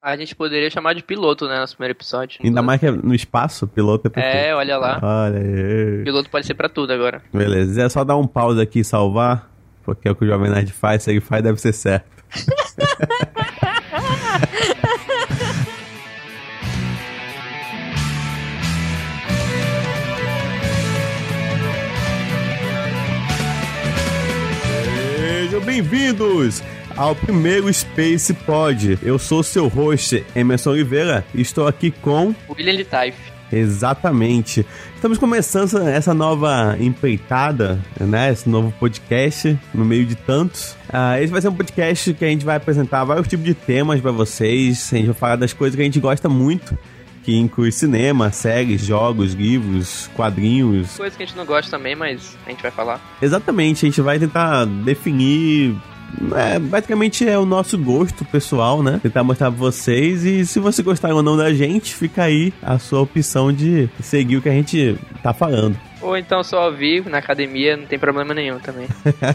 A gente poderia chamar de piloto, né, nosso primeiro episódio. Ainda mais que é no espaço, piloto é perfeito. É, olha lá. Olha aí. Piloto pode ser pra tudo agora. Beleza, é só dar um pause aqui e salvar, porque é o que o Jovem Nerd faz, se ele faz deve ser certo. Sejam bem-vindos ao primeiro Space Pod. Eu sou seu host, Emerson Oliveira, e estou aqui com. William Litaif. Exatamente. Estamos começando essa nova empreitada, né? Esse novo podcast, no meio de tantos. Uh, esse vai ser um podcast que a gente vai apresentar vários tipos de temas para vocês. A gente vai falar das coisas que a gente gosta muito que inclui cinema, séries, jogos, livros, quadrinhos. Coisa que a gente não gosta também, mas a gente vai falar. Exatamente, a gente vai tentar definir. É, basicamente é o nosso gosto pessoal, né? Tentar mostrar pra vocês e se você gostar ou não da gente, fica aí a sua opção de seguir o que a gente tá falando. Ou então só ouvir na academia, não tem problema nenhum também.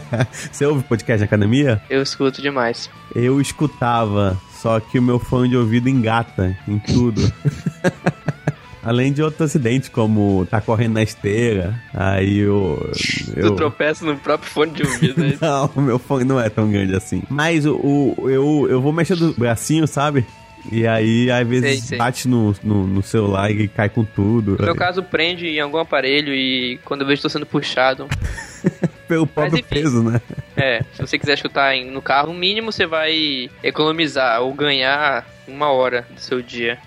você ouve podcast na academia? Eu escuto demais. Eu escutava, só que o meu fone de ouvido engata em tudo. Além de outros acidentes, como tá correndo na esteira, aí eu. eu... Tu tropeça no próprio fone de ouvido. Aí. não, o meu fone não é tão grande assim. Mas o, o, eu, eu vou mexer do bracinho, sabe? E aí, às vezes, sei, sei. bate no, no, no, celular e cai com tudo. No meu caso, prende em algum aparelho e quando eu vejo estou sendo puxado. Pelo próprio Mas, peso, né? É, se você quiser escutar no carro, o mínimo você vai economizar ou ganhar uma hora do seu dia.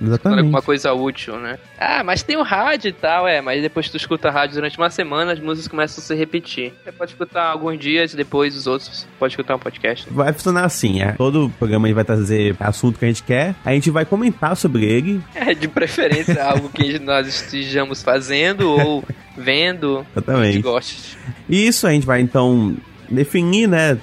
Exatamente. Alguma coisa útil, né? Ah, mas tem o rádio e tal, é. Mas depois que tu escuta rádio durante uma semana, as músicas começam a se repetir. Você pode escutar alguns dias e depois os outros pode escutar um podcast. Vai funcionar assim, é. Todo programa vai trazer assunto que a gente quer, a gente vai comentar sobre ele. É, de preferência algo que nós estejamos fazendo ou vendo. Exatamente. Que a gente goste. Isso, a gente vai então definir, né,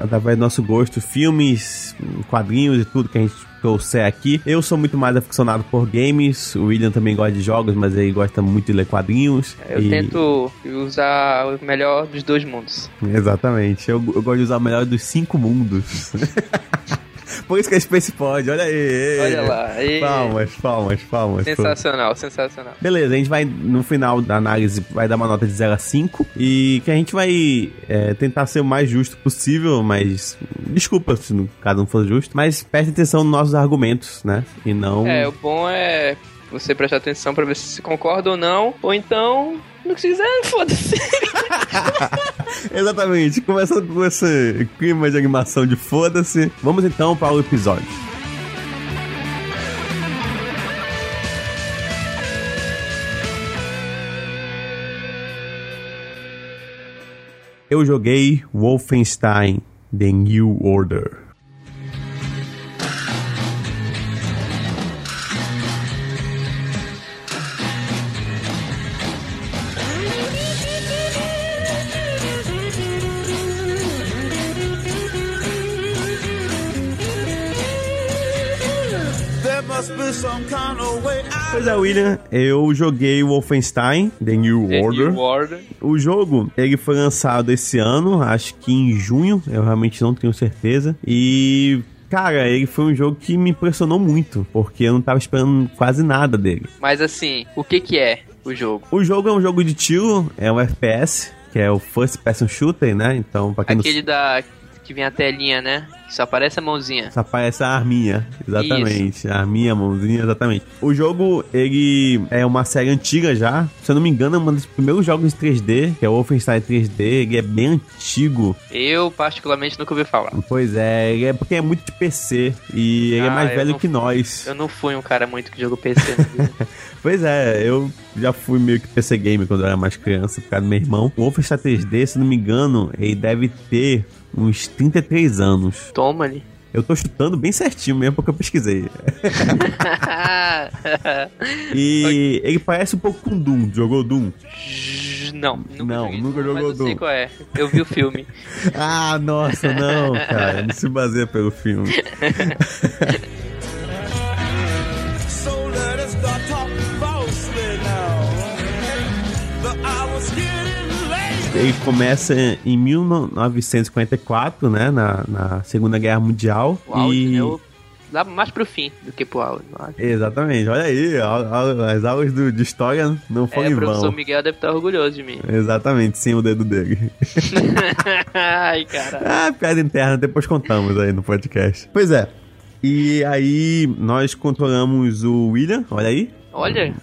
através do nosso gosto, filmes, quadrinhos e tudo que a gente trouxer aqui. Eu sou muito mais aficionado por games, o William também gosta de jogos, mas ele gosta muito de ler quadrinhos. Eu e... tento usar o melhor dos dois mundos. Exatamente, eu, eu gosto de usar o melhor dos cinco mundos. Por isso que é Space Pod, olha aí. Olha lá. E... Palmas, palmas, palmas. Sensacional, pô. sensacional. Beleza, a gente vai, no final da análise, vai dar uma nota de 0 a 5 e que a gente vai é, tentar ser o mais justo possível, mas desculpa se no caso não for justo, mas preste atenção nos nossos argumentos, né? E não... É, o bom é você prestar atenção para ver se se concorda ou não, ou então não quiser, foda-se. Exatamente. Começando com esse clima de animação de foda-se. Vamos então para o episódio. Eu joguei Wolfenstein The New Order. Pois é, William, eu joguei Wolfenstein The New The Order. New Order. O jogo, ele foi lançado esse ano, acho que em junho, eu realmente não tenho certeza. E cara, ele foi um jogo que me impressionou muito, porque eu não tava esperando quase nada dele. Mas assim, o que que é o jogo? O jogo é um jogo de tiro, é um FPS, que é o First Person Shooter, né? Então, pra quem Aquele não... da que vem a telinha, né? Que só aparece a mãozinha. Só aparece a arminha, exatamente. Isso. A arminha, a mãozinha, exatamente. O jogo, ele é uma série antiga já. Se eu não me engano, é um dos primeiros jogos 3D, que é o Wolfenstein 3D. Ele é bem antigo. Eu, particularmente, nunca ouvi falar. Pois é, ele é porque é muito de PC. E ele é ah, é mais velho que nós. Eu não fui um cara muito que jogou PC. pois é, eu já fui meio que PC Game quando eu era mais criança, por causa do meu irmão. O Wolfenstein 3D, se não me engano, ele deve ter uns 33 anos. Toma ali. Eu tô chutando bem certinho mesmo porque eu pesquisei. e ele parece um pouco com Doom. Jogou Doom? Não, nunca não, joguei, nunca jogou mas eu Doom. sei qual é. Eu vi o filme. ah, nossa, não, cara. Não se baseia pelo filme. ele começa em 1944, né? Na, na Segunda Guerra Mundial. O auge, e... né? O Dá mais pro fim do que pro áudio. Exatamente. Olha aí, as aulas do, de história não foram é, em vão. O professor Miguel deve estar orgulhoso de mim. Exatamente, sim, o dedo dele. Ai, caralho. Ah, piada interna, depois contamos aí no podcast. Pois é. E aí, nós controlamos o William, olha aí. Olha,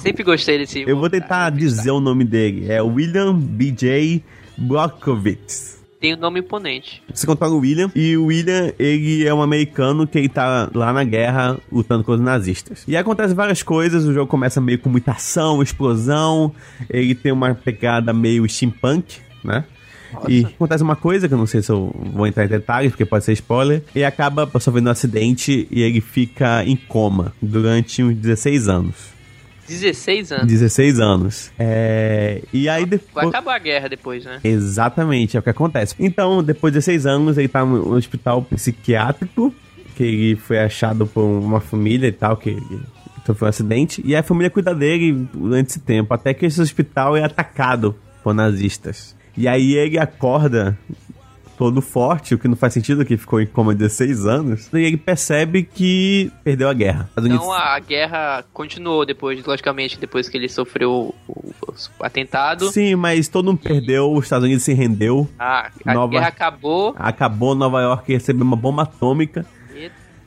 sempre gostei desse. Eu vou tentar dizer o nome dele. É William B.J. Brockovich tem um nome imponente. Você controla o William, e o William, ele é um americano que ele tá lá na guerra lutando contra os nazistas. E acontece várias coisas, o jogo começa meio com muita ação, explosão, ele tem uma pegada meio steampunk, né? Nossa. E acontece uma coisa que eu não sei se eu vou entrar em detalhes, porque pode ser spoiler. Ele acaba sofrendo um acidente e ele fica em coma durante uns 16 anos. 16 anos. 16 anos. É... E aí depois... Vai acabar a guerra depois, né? Exatamente, é o que acontece. Então, depois de 16 anos, ele tá no hospital psiquiátrico, que ele foi achado por uma família e tal, que sofreu um acidente. E a família cuida dele durante esse tempo, até que esse hospital é atacado por nazistas. E aí ele acorda todo forte, o que não faz sentido, que ficou em coma 16 anos, e ele percebe que perdeu a guerra. Não, a guerra continuou depois, logicamente, depois que ele sofreu o, atentado. Sim, mas todo mundo perdeu, os Estados Unidos se rendeu. Ah, a Nova... guerra acabou. Acabou, Nova York recebeu uma bomba atômica.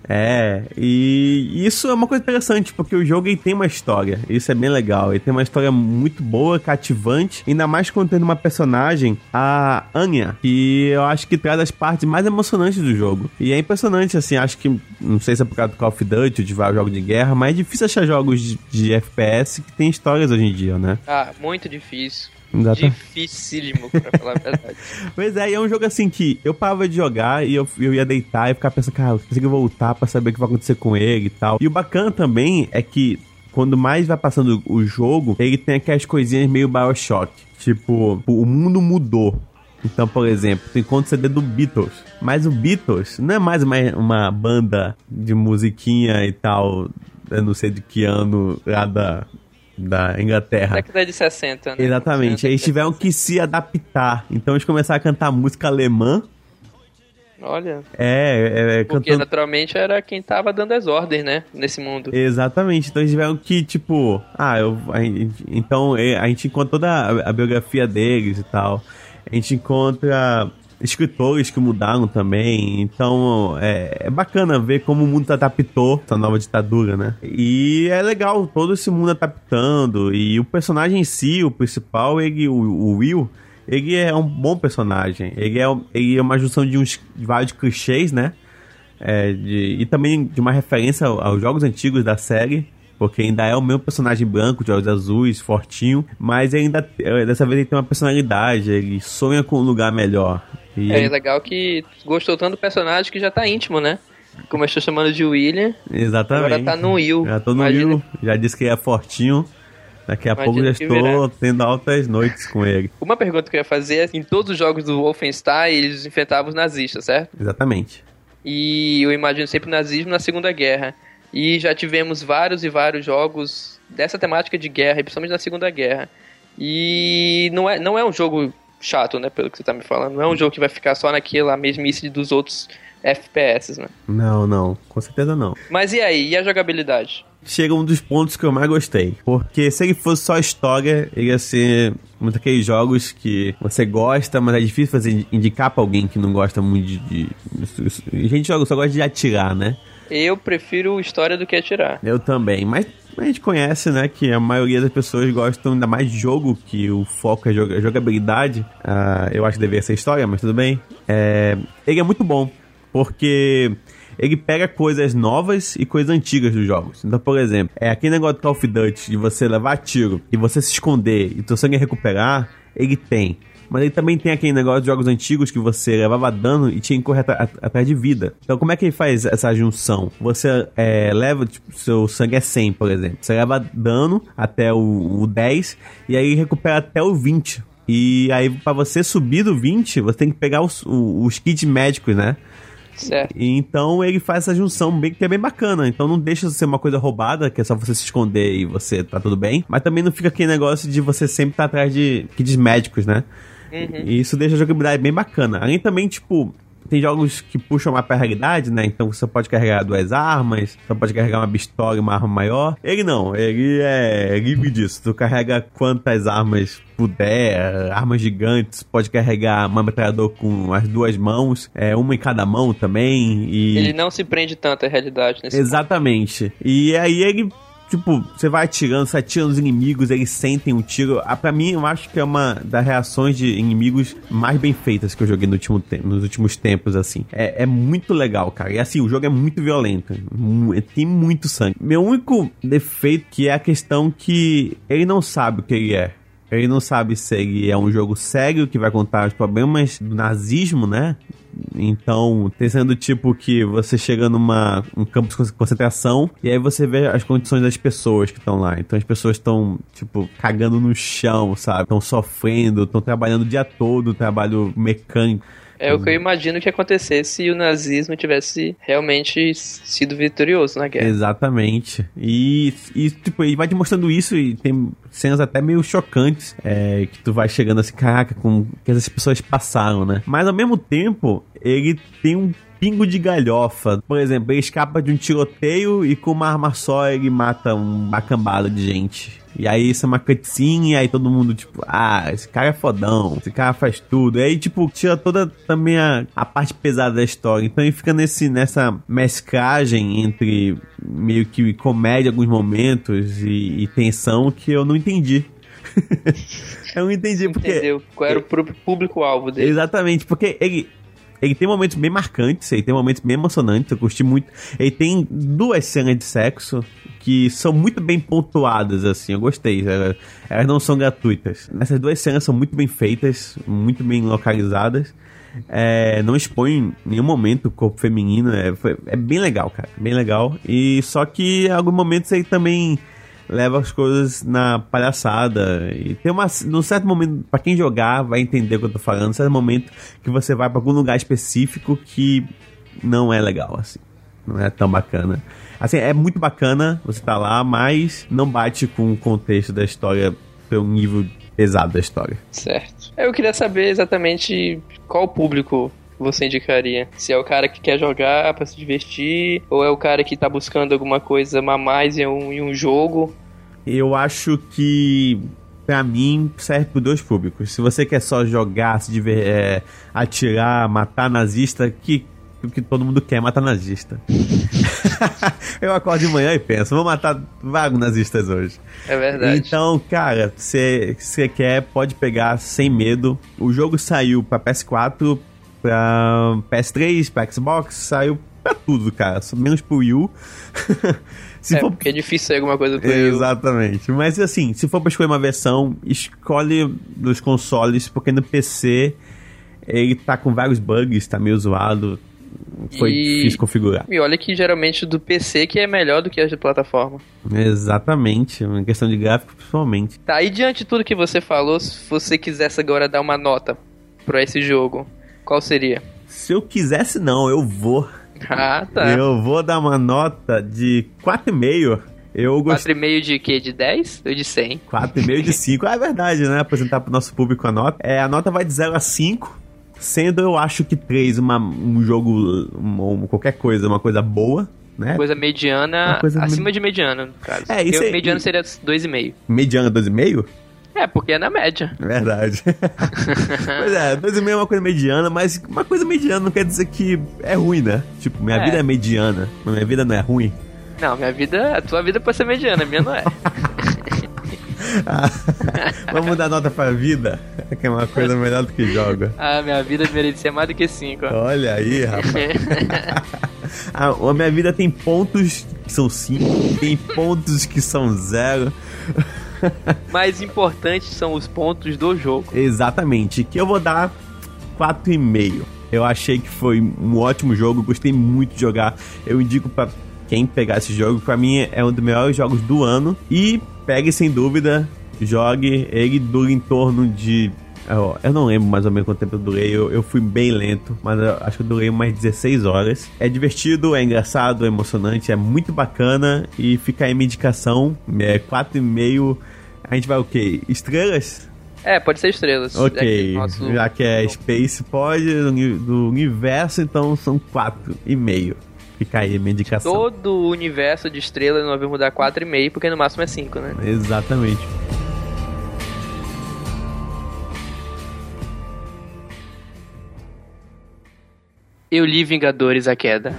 É, e isso é uma coisa interessante, porque o jogo tem uma história. Isso é bem legal. Ele tem uma história muito boa, cativante, ainda mais tem uma personagem, a Anya, que eu acho que traz as partes mais emocionantes do jogo. E é impressionante, assim, acho que, não sei se é por causa do Call of Duty, de vários jogos de guerra, mas é difícil achar jogos de, de FPS que tem histórias hoje em dia, né? Ah, muito difícil. Exato. Dificílimo, pra falar a verdade. pois é, e é um jogo assim que eu parava de jogar e eu, eu ia deitar e ficar pensando, cara, eu consigo voltar para saber o que vai acontecer com ele e tal. E o bacana também é que quando mais vai passando o jogo, ele tem aquelas coisinhas meio Bioshock. Tipo, o mundo mudou. Então, por exemplo, tu encontra o CD do Beatles. Mas o Beatles não é mais uma, uma banda de musiquinha e tal, eu não sei de que ano, lá da, da Inglaterra. Década de 60, né? Exatamente. Aí eles tiveram que se adaptar. Então eles começaram a cantar música alemã. Olha. É, é, é Porque cantando... naturalmente era quem tava dando as ordens, né? Nesse mundo. Exatamente. Então eles tiveram que, tipo, ah, eu, a, então é, a gente encontra toda a, a biografia deles e tal. A gente encontra escritores que mudaram também. Então é, é, bacana ver como o mundo adaptou essa nova ditadura, né? E é legal todo esse mundo adaptando. E o personagem em si, o principal, ele, o, o Will, ele é um bom personagem. Ele é, ele é uma junção de uns de vários clichês, né? É, de, e também de uma referência aos jogos antigos da série porque ainda é o mesmo personagem branco, de olhos azuis, fortinho, mas ainda dessa vez ele tem uma personalidade, ele sonha com um lugar melhor. E é legal que gostou tanto do personagem que já tá íntimo, né? Começou chamando de William. Exatamente. Agora tá no Will. Já tô no Imagina. Will, já disse que é fortinho. Daqui a Imagina pouco já estou tendo altas noites com ele. Uma pergunta que eu ia fazer é: em todos os jogos do Wolfenstein, eles enfrentavam os nazistas, certo? Exatamente. E eu imagino sempre nazismo na Segunda Guerra. E já tivemos vários e vários jogos dessa temática de guerra, principalmente na Segunda Guerra. E não é, não é um jogo chato, né? Pelo que você tá me falando. Não é um jogo que vai ficar só naquela mesmice dos outros FPS, né? Não, não. Com certeza não. Mas e aí? E a jogabilidade? Chega um dos pontos que eu mais gostei. Porque se ele fosse só história, ele ia ser um daqueles jogos que você gosta, mas é difícil fazer indicar pra alguém que não gosta muito de. de... A gente joga, só gosta de atirar, né? Eu prefiro história do que atirar. Eu também, mas a gente conhece, né, que a maioria das pessoas gostam ainda mais de jogo, que o foco é jogabilidade. Uh, eu acho que deveria ser história, mas tudo bem. É, ele é muito bom, porque ele pega coisas novas e coisas antigas dos jogos. Então, por exemplo, é aquele negócio do Call of Duty de você levar tiro e você se esconder e teu sangue recuperar, ele tem. Mas ele também tem aquele negócio de jogos antigos que você levava dano e tinha que correr atrás de vida. Então, como é que ele faz essa junção? Você é, leva, tipo, seu sangue é 100, por exemplo. Você leva dano até o, o 10 e aí recupera até o 20. E aí, para você subir do 20, você tem que pegar os, os kits médicos, né? Certo. Então ele faz essa junção bem, que é bem bacana. Então não deixa de ser uma coisa roubada, que é só você se esconder e você tá tudo bem. Mas também não fica aquele negócio de você sempre estar tá atrás de kits médicos, né? Uhum. E isso deixa a jogabilidade bem bacana. Além também, tipo, tem jogos que puxam mais pra realidade, né? Então você pode carregar duas armas, você pode carregar uma pistola e uma arma maior. Ele não, ele é livre disso. Tu carrega quantas armas puder, armas gigantes, pode carregar uma metralhadora com as duas mãos, é, uma em cada mão também. E... Ele não se prende tanto à realidade nesse Exatamente. Ponto. E aí ele tipo, você vai atirando, você atira nos inimigos, eles sentem um tiro. Ah, pra mim, eu acho que é uma das reações de inimigos mais bem feitas que eu joguei no último nos últimos tempos, assim. É, é, muito legal, cara. E assim, o jogo é muito violento. Tem muito sangue. Meu único defeito que é a questão que ele não sabe o que ele é. Ele não sabe se ele é um jogo sério que vai contar os problemas do nazismo, né? Então, sendo tipo que você chega numa um campo de concentração e aí você vê as condições das pessoas que estão lá. Então as pessoas estão, tipo, cagando no chão, sabe? Estão sofrendo, estão trabalhando o dia todo, trabalho mecânico. É o que eu imagino que acontecesse se o nazismo tivesse realmente sido vitorioso na guerra. Exatamente. E, e tipo, ele vai te mostrando isso e tem cenas até meio chocantes é, que tu vai chegando assim, caraca, com que essas pessoas passaram, né? Mas ao mesmo tempo, ele tem um pingo de galhofa. Por exemplo, ele escapa de um tiroteio e com uma arma só ele mata uma cambada de gente. E aí isso é uma cutscene, e aí todo mundo, tipo, ah, esse cara é fodão, esse cara faz tudo. E aí, tipo, tira toda também a, a parte pesada da história. Então ele fica nesse, nessa mesclagem entre meio que comédia em alguns momentos e, e tensão que eu não entendi. eu não entendi porque. Entendeu? Qual era o público-alvo dele? Exatamente, porque ele, ele tem momentos bem marcantes, ele tem momentos bem emocionantes, eu curti muito. Ele tem duas cenas de sexo que são muito bem pontuadas, assim, eu gostei. Elas não são gratuitas. Essas duas cenas são muito bem feitas, muito bem localizadas. É, não expõe em nenhum momento o corpo feminino. É, é bem legal, cara. Bem legal. E só que em alguns momentos ele também leva as coisas na palhaçada. E tem uma. Num certo momento, para quem jogar, vai entender o que eu tô falando. Num certo momento que você vai para algum lugar específico que não é legal, assim. Não é tão bacana. Assim, é muito bacana você tá lá, mas não bate com o contexto da história pelo nível pesado da história. Certo. Eu queria saber exatamente qual público você indicaria? Se é o cara que quer jogar para se divertir, ou é o cara que tá buscando alguma coisa a mais em um, em um jogo? Eu acho que para mim serve para dois públicos. Se você quer só jogar, se diver, é, atirar, matar nazista, que o que todo mundo quer, matar nazista. eu acordo de manhã e penso, vou matar vários nazistas hoje. É verdade. Então, cara, se você quer, pode pegar sem medo. O jogo saiu para PS4, pra PS3, pra Xbox, saiu pra tudo, cara. Menos pro Wii U. se é, for... porque é difícil sair alguma coisa pro Wii U. Exatamente. Mas assim, se for pra escolher uma versão, escolhe dos consoles, porque no PC ele tá com vários bugs, tá meio zoado foi e... difícil configurar. E olha que geralmente do PC que é melhor do que as de plataforma. Exatamente, uma questão de gráfico principalmente. Tá, e diante de tudo que você falou, se você quisesse agora dar uma nota para esse jogo, qual seria? Se eu quisesse não, eu vou. Ah, tá. Eu vou dar uma nota de 4,5. Eu gost... 4,5 de quê? De 10 ou de 100? 4,5 de 5. ah, é verdade, né? Apresentar pro nosso público a nota. É, a nota vai de 0 a 5 Sendo, eu acho que 3 uma, um jogo, uma, qualquer coisa, uma coisa boa, né? Coisa mediana, coisa acima me... de mediana, no caso. É, isso aí, mediano seria 2,5. Mediana 2,5? É, porque é na média. Verdade. pois é, 2,5 é uma coisa mediana, mas uma coisa mediana não quer dizer que é ruim, né? Tipo, minha é. vida é mediana, mas minha vida não é ruim. Não, minha vida, a tua vida pode ser mediana, a minha não é. Vamos dar nota pra vida, que é uma coisa melhor do que joga. Ah, minha vida merecia mais do que 5. Olha aí, rapaz. a, a minha vida tem pontos que são 5, tem pontos que são 0. Mais importantes são os pontos do jogo. Exatamente, que eu vou dar 4,5. Eu achei que foi um ótimo jogo, gostei muito de jogar. Eu indico para quem pegar esse jogo, para mim é um dos melhores jogos do ano. E pegue sem dúvida, jogue. Ele dura em torno de. Eu não lembro mais ou menos quanto tempo eu durei, eu, eu fui bem lento, mas acho que eu durei mais 16 horas. É divertido, é engraçado, é emocionante, é muito bacana e fica aí minha indicação: é 4,5. A gente vai o quê? Estrelas? É, pode ser estrelas. Ok, nosso... já que é Space, pode, do universo, então são quatro e meio. Fica aí a minha indicação. Todo o universo de estrelas nós vamos dar quatro e meio, porque no máximo é cinco, né? Exatamente. Eu li Vingadores A Queda.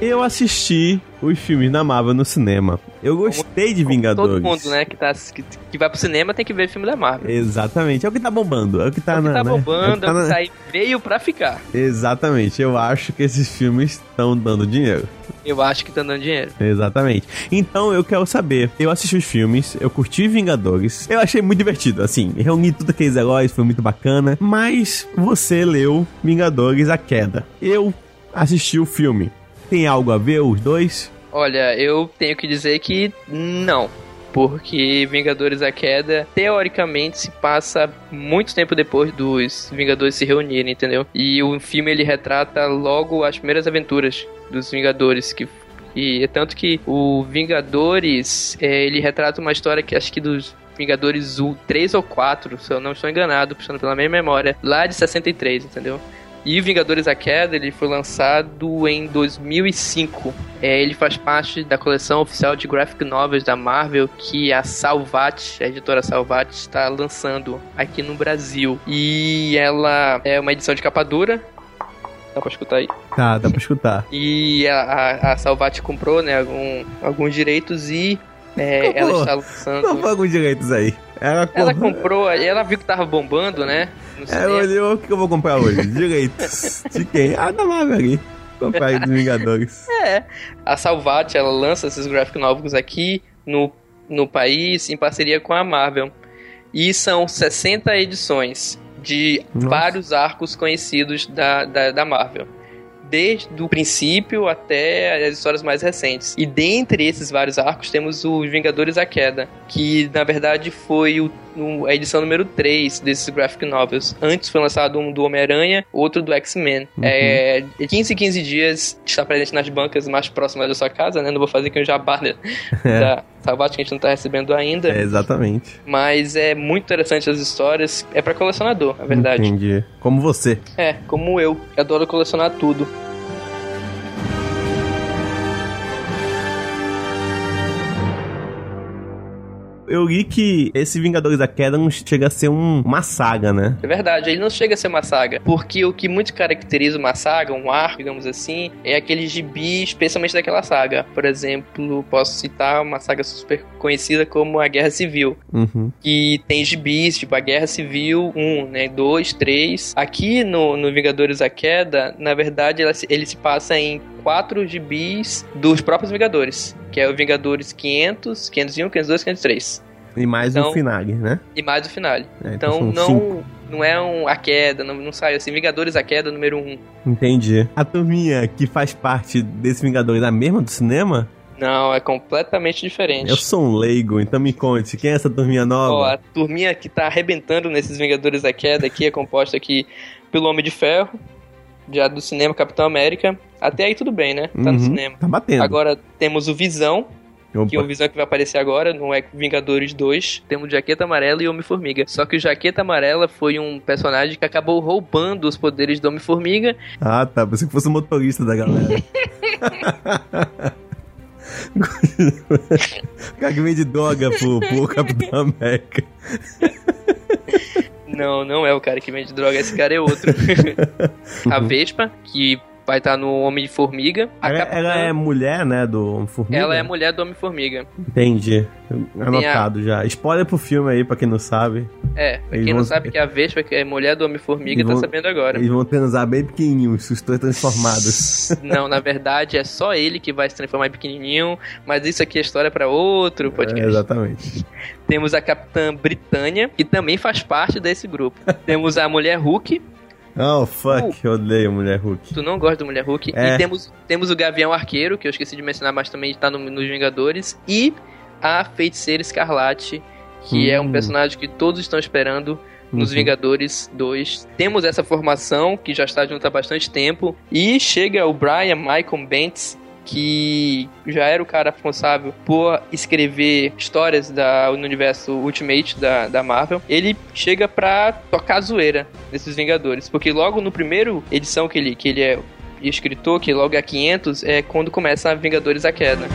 Eu assisti os filmes da Marvel no cinema. Eu gostei de Vingadores. Todo mundo, né, que, tá, que, que, vai pro cinema tem que ver filme da Marvel. Exatamente. É o que tá bombando. É o que tá, é o que na, tá né? bombando, é o que, tá, é o que tá aí, veio pra ficar. Exatamente. Eu acho que esses filmes estão dando dinheiro. Eu acho que estão dando dinheiro. Exatamente. Então eu quero saber. Eu assisti os filmes, eu curti Vingadores. Eu achei muito divertido. Assim, reuni tudo aqueles heróis, foi muito bacana. Mas você leu Vingadores A Queda. Eu assisti o filme. Tem algo a ver os dois? Olha, eu tenho que dizer que não. Porque Vingadores A Queda, teoricamente, se passa muito tempo depois dos Vingadores se reunirem, entendeu? E o filme ele retrata logo as primeiras aventuras dos Vingadores, que e é tanto que o Vingadores, é, ele retrata uma história que acho que dos Vingadores 3 ou 4, se eu não estou enganado, puxando pela minha memória, lá de 63, entendeu? E Vingadores A Queda, ele foi lançado em 2005. É, ele faz parte da coleção oficial de graphic novels da Marvel que a Salvat, a editora Salvat, está lançando aqui no Brasil. E ela é uma edição de capa dura, Dá pra escutar aí? Tá, dá pra escutar. E a, a, a Salvat comprou, né, algum, alguns direitos e é, ela está lançando. Não alguns direitos aí. Ela, ela comprou, ela viu que tava bombando, né? É, olhou o que eu vou comprar hoje? Direitos. De quem? Ah, da Marvel ali. Comprar aí dos Vingadores. É. A Salvat, ela lança esses graphic novels aqui no, no país em parceria com a Marvel. E são 60 edições de Nossa. vários arcos conhecidos da, da, da Marvel desde o princípio até as histórias mais recentes. E dentre esses vários arcos temos os Vingadores A Queda, que na verdade foi o, a edição número 3 desses graphic novels. Antes foi lançado um do Homem-Aranha, outro do X-Men. Uhum. É, 15 15 dias está presente nas bancas mais próximas da sua casa, né? Não vou fazer aqui um jabá né? é. da Salvat que a gente não está recebendo ainda. É, exatamente. Mas é muito interessante as histórias. É para colecionador, na verdade. Entendi. Como você. É, como eu. Eu adoro colecionar tudo. Eu li que esse Vingadores da Queda não chega a ser um, uma saga, né? É verdade, ele não chega a ser uma saga. Porque o que muito caracteriza uma saga, um arco, digamos assim, é aquele gibi, especialmente daquela saga. Por exemplo, posso citar uma saga super conhecida como a Guerra Civil. Uhum. Que tem gibis, tipo a Guerra Civil 1, né? 2, 3. Aqui no, no Vingadores da Queda, na verdade, ele, ele se passa em quatro gibis dos próprios Vingadores, que é o Vingadores 500, 501, 502, 503. E mais então, o Finale, né? E mais o Finale. É, então, então não, cinco. não é um, a queda, não, não sai assim, Vingadores a queda número 1. Um. Entendi. A turminha que faz parte desse Vingadores é a mesma do cinema? Não, é completamente diferente. Eu sou um leigo, então me conte, quem é essa turminha nova? Ó, a turminha que tá arrebentando nesses Vingadores da Queda aqui é composta aqui pelo Homem de Ferro, já do cinema Capitão América. Até aí tudo bem, né? Tá uhum, no cinema. Tá batendo. Agora temos o Visão, Opa. Que é o Visão que vai aparecer agora no é Vingadores 2. Temos Jaqueta Amarela e Homem-Formiga. Só que o Jaqueta Amarela foi um personagem que acabou roubando os poderes do Homem-Formiga. Ah, tá. Você que fosse o motorista da galera. o cara que vende droga pro, pro Capitão América. Não, não é o cara que vende droga, esse cara é outro. a Vespa, que vai estar no Homem-Formiga. Ela, Capitã... ela, é mulher, né, do Homem-Formiga? Ela é mulher do Homem-Formiga. Entendi. Anotado a... já. Spoiler pro filme aí, pra quem não sabe. É, pra eles quem vão... não sabe que a Vespa, que é mulher do Homem-Formiga, tá sabendo agora. Eles vão transar bem pequenininhos, os dois transformados. Não, na verdade é só ele que vai se transformar em pequenininho, mas isso aqui é história para outro podcast. É, exatamente. Temos a Capitã Britânia, que também faz parte desse grupo. Temos a Mulher Hulk, Oh, fuck, uh, eu odeio Mulher Hulk. Tu não gosta do Mulher Hulk. É. E temos, temos o Gavião Arqueiro, que eu esqueci de mencionar, mas também está no, nos Vingadores. E a Feiticeira Escarlate, que hum. é um hum. personagem que todos estão esperando nos uhum. Vingadores 2. Temos essa formação que já está junto há bastante tempo e chega o Brian Michael Bendis que já era o cara responsável por escrever histórias da, no universo Ultimate da, da Marvel, ele chega pra tocar zoeira desses Vingadores. Porque logo no primeiro edição que ele, que ele é escritor, que logo é 500, é quando começa a Vingadores a Queda.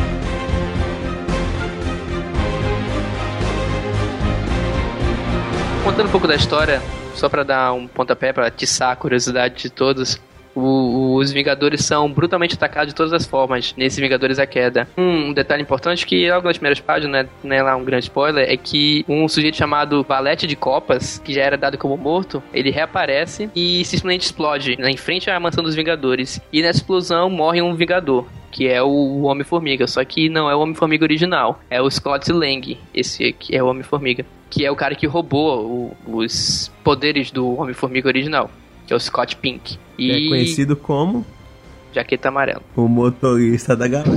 Contando um pouco da história, só para dar um pontapé para atiçar a curiosidade de todos, o, os Vingadores são brutalmente atacados de todas as formas nesse Vingadores a Queda. Um detalhe importante que logo nas primeiras páginas, né, é lá um grande spoiler, é que um sujeito chamado Valete de Copas, que já era dado como morto, ele reaparece e simplesmente explode né, em frente à mansão dos Vingadores. E nessa explosão morre um Vingador que é o Homem-Formiga, só que não é o Homem-Formiga original, é o Scott Lang, esse aqui é o Homem-Formiga, que é o cara que roubou o, os poderes do Homem-Formiga original que é o Scott Pink. E... É conhecido como Jaqueta Amarela. O motorista da galera.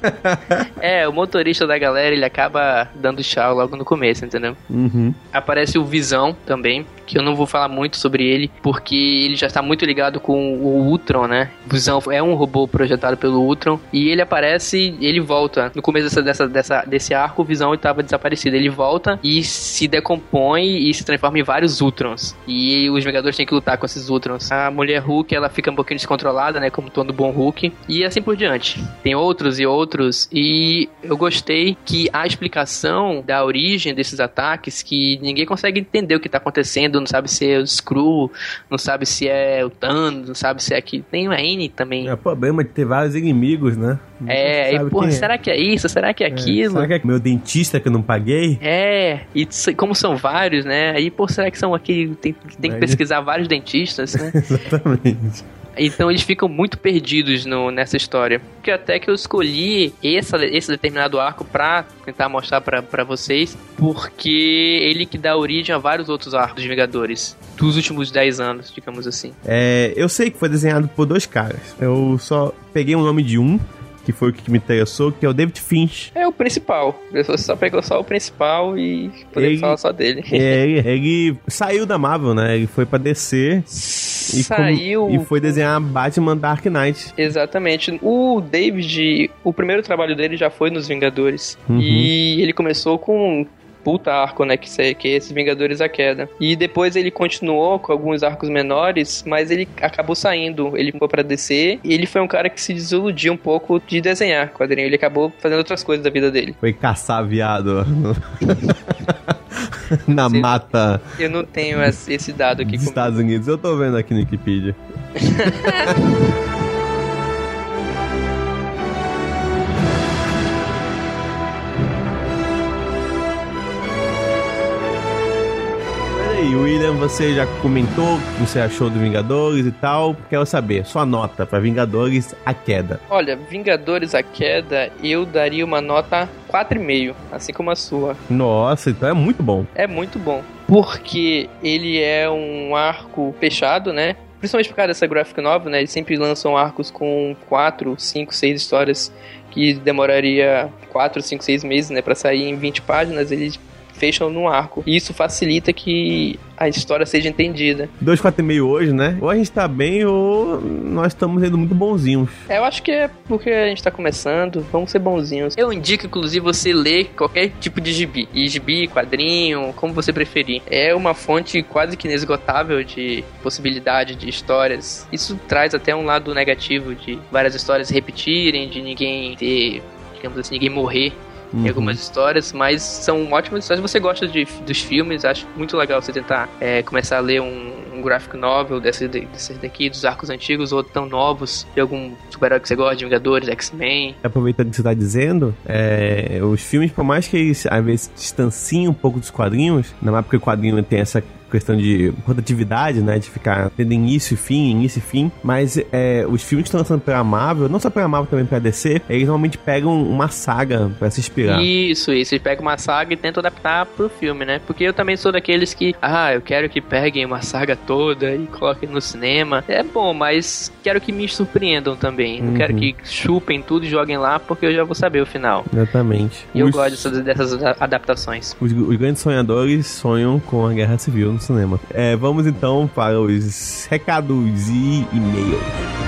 é, o motorista da galera, ele acaba dando tchau logo no começo, entendeu? Uhum. Aparece o Visão também, que eu não vou falar muito sobre ele, porque ele já está muito ligado com o Ultron, né? Visão é um robô projetado pelo Ultron, e ele aparece, ele volta. No começo dessa, dessa, dessa desse arco, o Visão estava desaparecido. Ele volta e se decompõe e se transforma em vários Ultrons. E os Vingadores têm que lutar com esses Ultrons. A mulher Hulk, ela fica um pouquinho descontrolada, né? Como todo bom Hulk. E assim por diante. Tem outros e outros. E eu gostei que a explicação da origem desses ataques, que ninguém consegue entender o que está acontecendo, não sabe se é o Screw, não sabe se é o Thanos, não sabe se é aqui. Tem uma N também. É o problema de ter vários inimigos, né? é, e porra, será é. que é isso? Será que é, é aquilo? Será que é meu dentista que eu não paguei? É, e como são vários, né? Aí, pô, será que são aqui? Tem, tem que pesquisar vários dentistas, né? Exatamente. Então eles ficam muito perdidos no, nessa história. Porque até que eu escolhi essa, esse determinado arco pra tentar mostrar para vocês, porque ele que dá origem a vários outros arcos dos Vingadores. Dos últimos 10 anos, digamos assim. É, eu sei que foi desenhado por dois caras. Eu só peguei o nome de um, que foi o que me interessou, que é o David Finch. É o principal. Você só pegou só o principal e podemos falar só dele. É, ele, ele, saiu da Marvel, né? Ele foi pra DC. Saiu. E, e foi desenhar Batman Dark Knight. Exatamente. O David, o primeiro trabalho dele já foi nos Vingadores. Uhum. E ele começou com puta arco, né? Que, que é esse Vingadores a Queda. E depois ele continuou com alguns arcos menores, mas ele acabou saindo. Ele foi pra DC e ele foi um cara que se desiludiu um pouco de desenhar quadrinho. Ele acabou fazendo outras coisas da vida dele. Foi caçar viado. Na mata. Eu não tenho esse dado aqui. Dos Estados Unidos. Eu tô vendo aqui no Wikipedia. aí, William, você já comentou o que você achou do Vingadores e tal. Quero saber, sua nota para Vingadores A Queda. Olha, Vingadores A Queda, eu daria uma nota 4,5, assim como a sua. Nossa, então é muito bom. É muito bom. Porque ele é um arco fechado, né? Principalmente por causa dessa graphic novel, né? Eles sempre lançam arcos com 4, 5, 6 histórias que demoraria 4, 5, 6 meses, né, para sair em 20 páginas, eles fecham num arco. E isso facilita que a história seja entendida. 2,4,5 hoje, né? Ou a gente tá bem ou nós estamos sendo muito bonzinhos. É, eu acho que é porque a gente tá começando, vamos ser bonzinhos. Eu indico, inclusive, você ler qualquer tipo de gibi. E gibi, quadrinho, como você preferir. É uma fonte quase que inesgotável de possibilidade de histórias. Isso traz até um lado negativo de várias histórias repetirem, de ninguém ter, digamos assim, ninguém morrer uhum. em algumas histórias, mas são ótimas histórias. Você gosta de, dos filmes, acho muito legal você tentar é, começar a ler um, um graphic novel desses, desses daqui, dos arcos antigos ou tão novos, de algum super-herói que você gosta, de Vingadores, X-Men. Aproveitando o que você está dizendo, é, os filmes, por mais que eles às vezes distanciem um pouco dos quadrinhos, na época que o quadrinho tem essa questão de rotatividade, né? De ficar tendo início e fim, início e fim. Mas é, os filmes que estão lançando pela Marvel, não só pela Marvel, também pela DC, eles normalmente pegam uma saga pra se inspirar. Isso, isso. Eles pegam uma saga e tentam adaptar pro filme, né? Porque eu também sou daqueles que, ah, eu quero que peguem uma saga toda e coloquem no cinema. É bom, mas quero que me surpreendam também. Não quero Uhum. que chupem tudo e joguem lá, porque eu já vou saber o final. Exatamente. E eu Os- gosto dessas, dessas adaptações. Os, os grandes sonhadores sonham com a guerra civil no cinema. É, vamos então para os recados e e-mails.